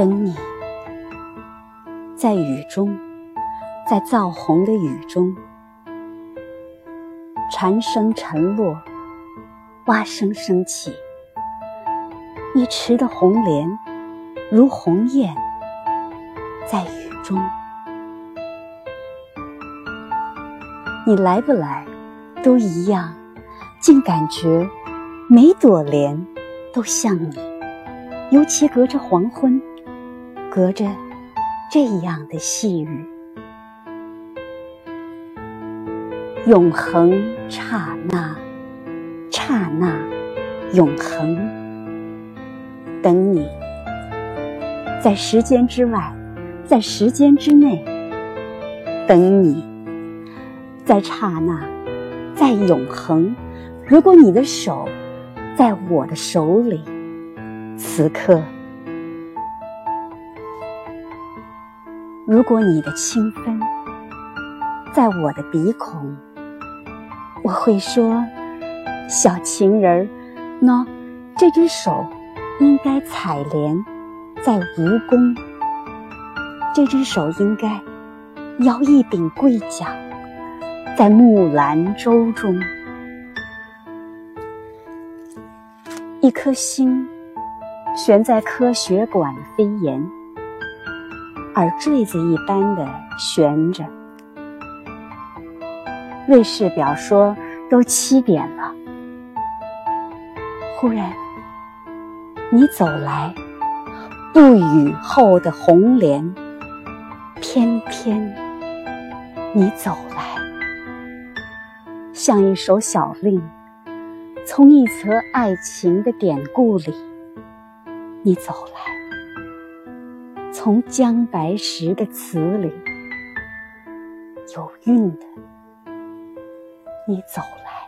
等你，在雨中，在燥红的雨中，蝉声沉落，蛙声升起，你持的红莲如鸿雁，在雨中。你来不来，都一样，竟感觉每朵莲都像你，尤其隔着黄昏，隔着这样的细雨，永恒刹那，刹那永恒，等你，在时间之外，在时间之内，等你。在刹那，在永恒。如果你的手在我的手里，此刻；如果你的清芬在我的鼻孔，我会说：小情人儿，喏，这只手应该采莲在蜈蚣，这只手应该摇一柄桂甲。在木兰舟中，一颗星悬在科学馆的飞檐，耳坠子一般的悬着。瑞士表说都七点了，忽然你走来，不雨后的红莲，偏偏你走来。像一首小令，从一则爱情的典故里，你走来；从姜白石的词里，有韵的，你走来。